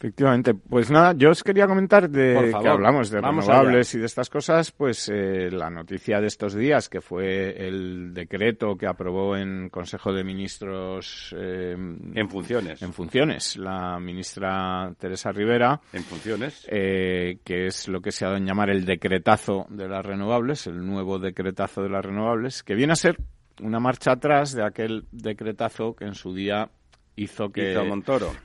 Efectivamente, pues nada, yo os quería comentar de que hablamos de renovables y de estas cosas, pues eh, la noticia de estos días, que fue el decreto que aprobó en Consejo de Ministros eh, en funciones, en funciones, la ministra Teresa Rivera, en funciones, eh, que es lo que se ha dado en llamar el decretazo de las renovables, el nuevo decretazo de las renovables, que viene a ser una marcha atrás de aquel decretazo que en su día hizo que,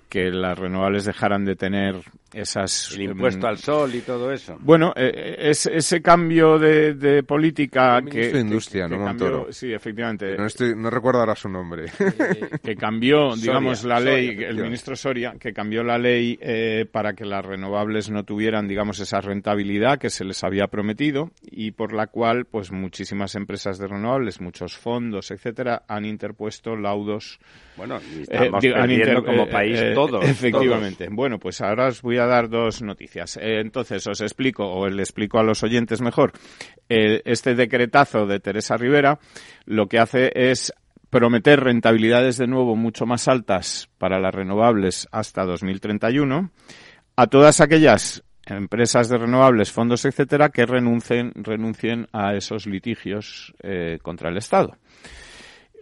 que las renovables dejaran de tener esas... El impuesto al sol y todo eso. Bueno, eh, eh, es, ese cambio de, política que... de Industria, ¿no, Montoro? sí, efectivamente. No, estoy, no recuerdo ahora su nombre. que cambió, digamos, la ley, el ministro Soria, que cambió la ley eh, para que las renovables no tuvieran, digamos, esa rentabilidad que se les había prometido y por la cual, pues, muchísimas empresas de renovables, muchos fondos, etcétera, han interpuesto laudos bueno, estamos como país todos. Efectivamente. Bueno, pues ahora os voy a dar dos noticias. Eh, entonces, os explico, o le explico a los oyentes mejor. este decretazo de Teresa Rivera lo que hace es prometer rentabilidades de nuevo mucho más altas para las renovables hasta 2031 a todas aquellas empresas de renovables, fondos, etcétera, que renuncien, renuncien a esos litigios eh, contra el Estado.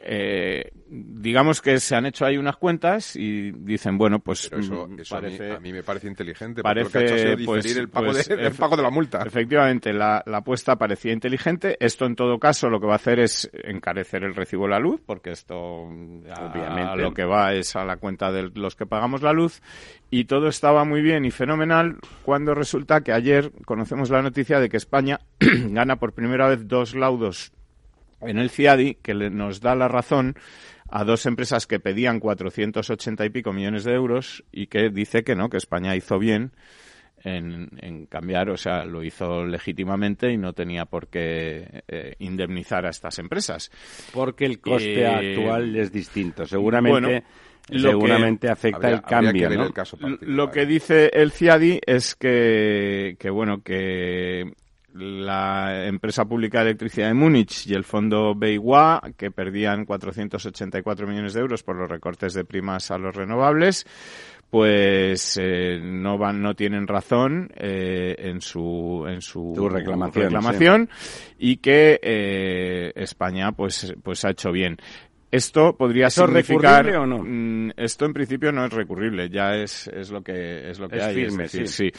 Eh, digamos que se han hecho ahí unas cuentas y dicen, bueno, pues eso, mm, a, mí, me parece inteligente. Parece pues, el, pago de, el, pago de, la multa. Efectivamente, la, la, apuesta parecía inteligente. Esto, en todo caso, lo que va a hacer es encarecer el recibo de la luz, porque esto obviamente lo que va es a la cuenta de los que pagamos la luz. Y todo estaba muy bien y fenomenal cuando resulta que ayer conocemos la noticia de que España gana por primera vez dos laudos en el CIADI que nos da la razón a dos empresas que pedían 480 y pico millones de euros y que dice que no, que España hizo bien en, cambiar, o sea, lo hizo legítimamente y no tenía por qué eh, indemnizar a estas empresas. Porque el coste actual es distinto. Seguramente. seguramente afecta el cambio. lo que dice el CIADI es que, que bueno, que la empresa pública de electricidad de Múnich y el fondo BayWa, que perdían 484 millones de euros por los recortes de primas a los renovables, pues eh, no van no tienen razón eh, en su en su reclamación, y que eh, España pues pues ha hecho bien esto podría significar o no? Mm, esto en principio no es recurrible, ya es, es lo que es lo que hay, firme, sí. sí.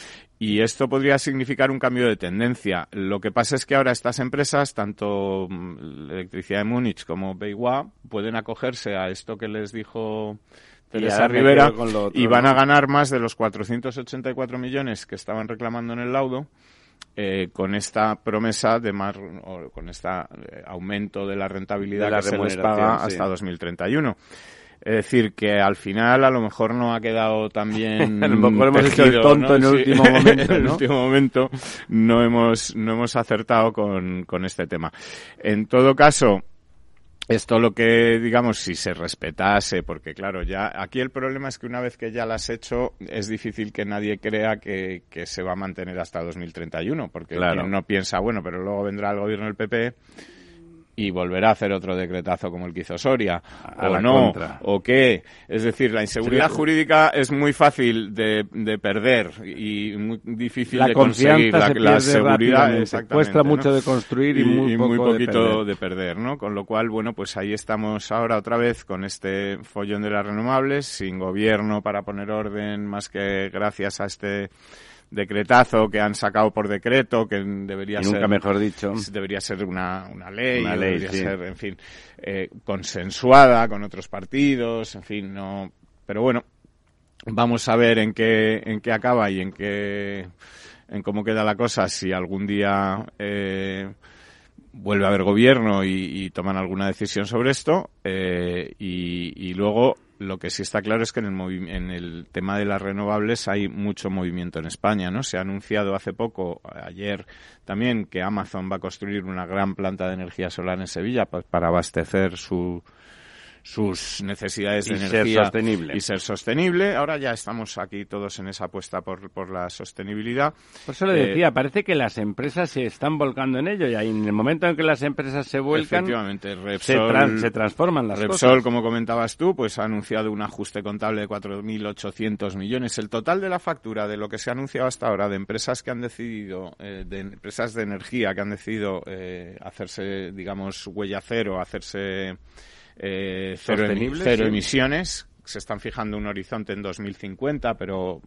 Y esto podría significar un cambio de tendencia. Lo que pasa es que ahora estas empresas, tanto mm, Electricidad de Múnich como BayWa, pueden acogerse a esto que les dijo Teresa Rivera y van a ganar más de los 484 millones que estaban reclamando en el laudo eh, con esta promesa de más, o con este aumento de la rentabilidad de la que se les paga hasta 2031. Es decir, que al final a lo mejor no ha quedado tan bien. a lo mejor hemos hecho el tonto en el último momento. en el último momento no hemos, no hemos acertado con, con este tema. En todo caso, esto lo que, digamos, si se respetase, porque claro, ya aquí el problema es que una vez que ya lo has hecho, es difícil que nadie crea que, que se va a mantener hasta 2031, porque claro. no piensa, bueno, pero luego vendrá el gobierno del PP y volverá a hacer otro decretazo como el que hizo Soria, o no, o qué. Es decir, la inseguridad jurídica es muy fácil de, de perder y muy difícil de conseguir. La, la seguridad cuesta mucho de construir y, muy, poquito de perder. ¿no? Con lo cual, bueno, pues ahí estamos ahora otra vez con este follón de las renovables, sin gobierno para poner orden, más que gracias a este decretazo que han sacado por decreto, que debería ser... mejor dicho. Debería ser una, una ley, debería ser, en fin, eh, consensuada con otros partidos, en fin, no... Pero bueno, vamos a ver en qué, en qué acaba y en qué... en cómo queda la cosa, si algún día... Eh, vuelve a haber gobierno y, toman alguna decisión sobre esto eh, y, y, luego lo que sí está claro es que en el, en el tema de las renovables hay mucho movimiento en España, ¿no? Se ha anunciado hace poco, ayer también, que Amazon va a construir una gran planta de energía solar en Sevilla para abastecer su, sus necesidades de energía y ser sostenible. Ahora ya estamos aquí todos en esa apuesta por, por la sostenibilidad. Por eso le decía, eh, parece que las empresas se están volcando en ello y en el momento en que las empresas se vuelcan, se, transforman las Repsol, como comentabas tú, pues ha anunciado un ajuste contable de 4.800 millones. El total de la factura de lo que se ha anunciado hasta ahora de empresas que han decidido, eh, de empresas de energía que han decidido eh, hacerse, digamos, huella cero, hacerse eh, cero, cero emisiones se están fijando un horizonte en 2050, pero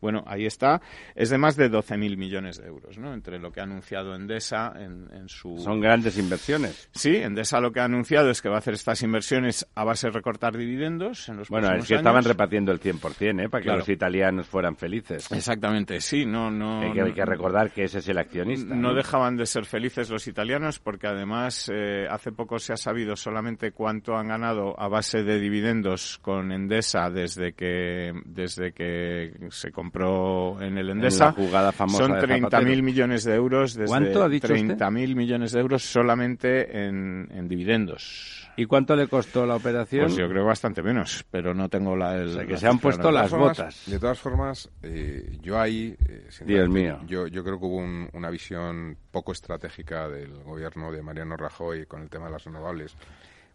bueno, ahí está. Es de más de 12.000 millones de euros, ¿no? Entre lo que ha anunciado Endesa en, su... Son grandes inversiones. Sí, Endesa lo que ha anunciado es que va a hacer estas inversiones a base de recortar dividendos en los bueno, es que estaban repartiendo el 100%, ¿eh? Para que los italianos fueran felices. Exactamente, sí, no... no hay, que, recordar que ese es el accionista. No, dejaban de ser felices los italianos porque además eh, hace poco se ha sabido solamente cuánto han ganado a base de dividendos con Endesa desde que desde que se compró en el Endesa. jugada famosa Son 30.000 millones de euros desde ¿Cuánto ha dicho 30.000 millones de euros solamente en, en, dividendos. ¿Y cuánto le costó la operación? Pues yo creo bastante menos, pero no tengo la... El, o sea, que se han puesto las botas. De todas formas, eh, yo ahí... Eh, Dios mío. Yo, yo creo que hubo una visión poco estratégica del gobierno de Mariano Rajoy con el tema de las renovables.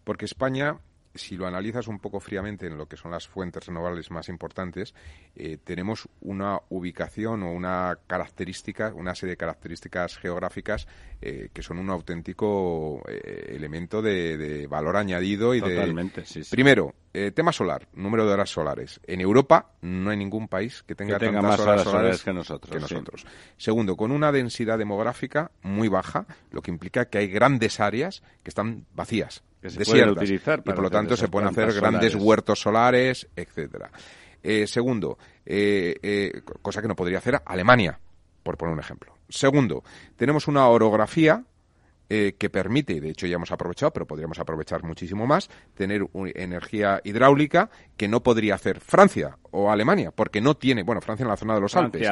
Porque España si lo analizas un poco fríamente en lo que son las fuentes renovables más importantes, eh, tenemos una ubicación o una característica, una serie de características geográficas eh, que son un auténtico eh, elemento de, valor añadido y Totalmente, de... Sí, sí. Primero, tema solar, número de horas solares. En Europa no hay ningún país que tenga, tantas más horas, solares, que nosotros. nosotros. Segundo, con una densidad demográfica muy baja, lo que implica que hay grandes áreas que están vacías que se pueden utilizar y por lo tanto se pueden hacer grandes huertos solares, etcétera. Eh, segundo, eh, eh, cosa que no podría hacer Alemania, por poner un ejemplo. Segundo, tenemos una orografía que permite, de hecho ya hemos aprovechado, pero podríamos aprovechar muchísimo más, tener energía hidráulica que no podría hacer Francia o Alemania, porque no tiene, bueno, Francia en la zona de los Alpes,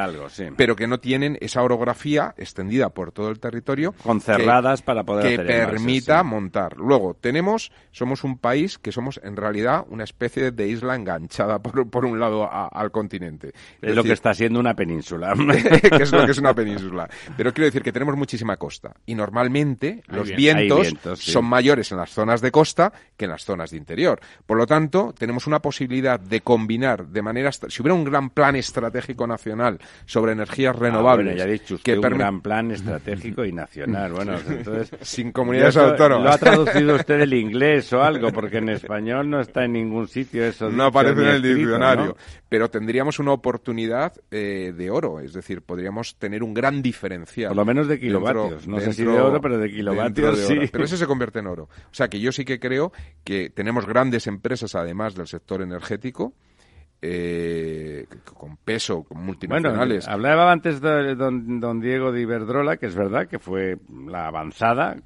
pero que no tienen esa orografía extendida por todo el territorio. Con cerradas para poder Que permita montar. Luego, tenemos, somos un país que somos en realidad una especie de isla enganchada por, por un lado al continente. Es, lo que está siendo una península. que es lo que es una península. Pero quiero decir que tenemos muchísima costa y normalmente los vientos, son mayores en las zonas de costa que en las zonas de interior. Por lo tanto, tenemos una posibilidad de combinar de manera si hubiera un gran plan estratégico nacional sobre energías ah, renovables ya ha dicho usted un gran plan estratégico y nacional. Bueno entonces sin comunidades autónomas. lo ha traducido usted del inglés o algo porque en español no está en ningún sitio eso no aparece en el diccionario. Pero tendríamos una oportunidad eh, de oro es decir podríamos tener un gran diferencial por lo menos de kilovatios. No sé si de oro pero de kilovatios sí. Pero eso se convierte en oro. O sea que yo sí que creo que tenemos grandes empresas además del sector energético eh, con peso, con multinacionales. Bueno, hablaba antes de don, Diego de Iberdrola, que es verdad que fue la avanzada,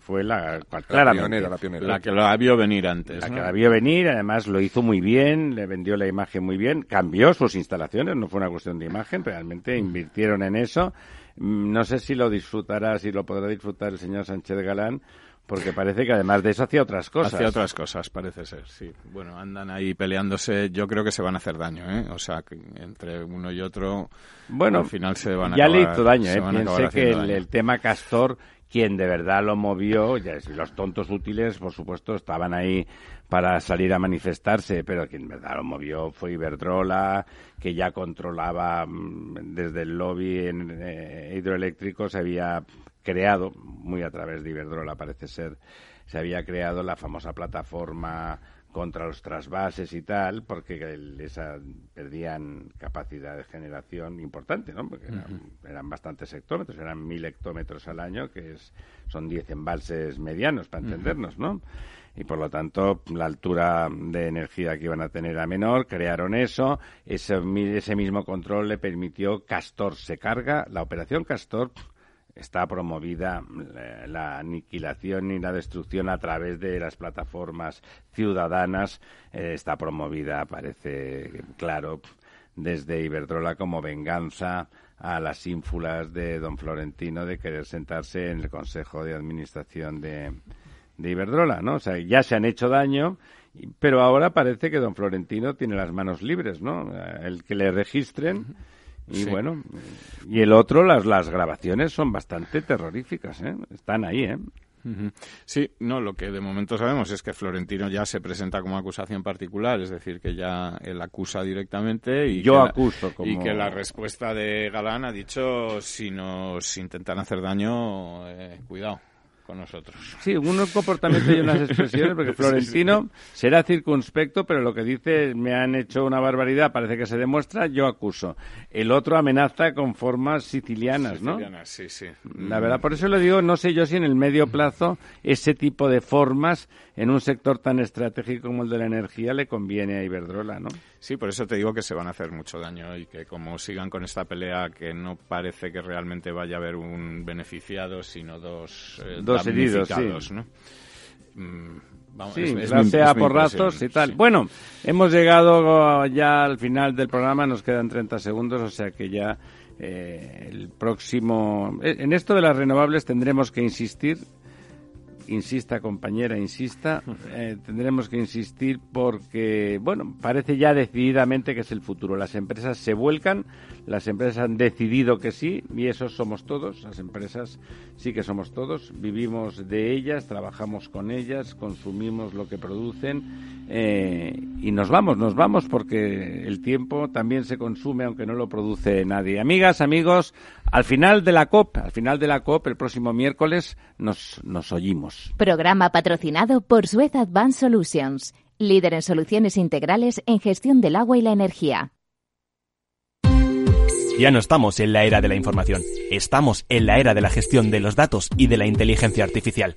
fue la, la, pionera, la pionera. La que la vio venir antes. La que la vio venir, además lo hizo muy bien, le vendió la imagen muy bien, cambió sus instalaciones, no fue una cuestión de imagen, realmente invirtieron en eso. Mm, no sé si lo disfrutará, si lo podrá disfrutar el señor Sánchez Galán, porque parece que además de eso hacía otras cosas. Hacía otras cosas, parece ser, sí. Bueno, andan ahí peleándose. Yo creo que se van a hacer daño, ¿eh? O sea, que entre uno y otro, bueno, al final se van a Ya le hizo daño, ¿eh? Piense que el, tema Castor quien de verdad lo movió, ya los tontos útiles, por supuesto, estaban ahí para salir a manifestarse, pero quien de verdad lo movió fue Iberdrola, que ya controlaba mm, desde el lobby en, eh, hidroeléctrico, se había creado, muy a través de Iberdrola parece ser, se había creado la famosa plataforma contra los trasvases y tal, porque esa, perdían capacidad de generación importante, ¿no? Porque eran, bastantes hectómetros, eran mil hectómetros al año, que es, son diez embalses medianos, para entendernos, ¿no? Y por lo tanto, la altura de energía que iban a tener era menor, crearon eso, ese, ese mismo control le permitió Castor se carga, la operación Castor está promovida eh, la aniquilación y la destrucción a través de las plataformas ciudadanas. Eh, está promovida, parece claro, desde Iberdrola como venganza a las ínfulas de don Florentino de querer sentarse en el Consejo de Administración de, de Iberdrola, ¿no? O sea, ya se han hecho daño, pero ahora parece que don Florentino tiene las manos libres, ¿no? El que le registren y bueno, y el otro, las, las grabaciones son bastante terroríficas, ¿eh? Están ahí, ¿eh? Sí, no, lo que de momento sabemos es que Florentino ya se presenta como acusación particular, es decir, que ya él acusa directamente y, Yo que, acuso y que la respuesta de Galán ha dicho si nos intentan hacer daño, eh, cuidado con nosotros. Sí, unos comportamientos y unas expresiones, porque Florentino será circunspecto, pero lo que dice me han hecho una barbaridad, parece que se demuestra, yo acuso. El otro amenaza con formas sicilianas, ¿no? Sicilianas, sí, sí. La verdad, por eso le digo, no sé yo si en el medio plazo ese tipo de formas en un sector tan estratégico como el de la energía le conviene a Iberdrola, ¿no? Sí, por eso te digo que se van a hacer mucho daño y que como sigan con esta pelea que no parece que realmente vaya a haber un beneficiado, sino dos, eh, dos heridos, ¿no? Mm, vamos, sí, sea por ratos y tal. Bueno, hemos llegado ya al final del programa, nos quedan 30 segundos, o sea que ya eh, el próximo... Eh, en esto de las renovables tendremos que insistir insista compañera, insista, eh, tendremos que insistir porque, bueno, parece ya decididamente que es el futuro. Las empresas se vuelcan, las empresas han decidido que sí, y eso somos todos, las empresas sí que somos todos, vivimos de ellas, trabajamos con ellas, consumimos lo que producen eh, y nos vamos, nos vamos porque el tiempo también se consume aunque no lo produce nadie. Amigas, amigos, al final de la COP, al final de la COP, el próximo miércoles, nos, nos oímos. Programa patrocinado por Suez Advanced Solutions, líder en soluciones integrales en gestión del agua y la energía. Ya no estamos en la era de la información, estamos en la era de la gestión de los datos y de la inteligencia artificial.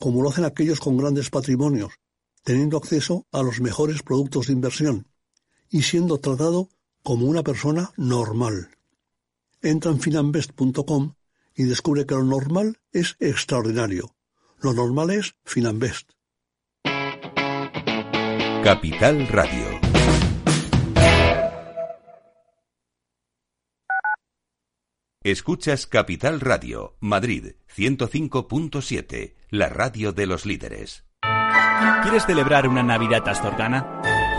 como lo hacen aquellos con grandes patrimonios, teniendo acceso a los mejores productos de inversión y siendo tratado como una persona normal. Entra en finambest.com y descubre que lo normal es extraordinario. Lo normal es Finambest. Capital Radio Escuchas Capital Radio, Madrid 105.7, la radio de los líderes. ¿Quieres celebrar una Navidad astorgana?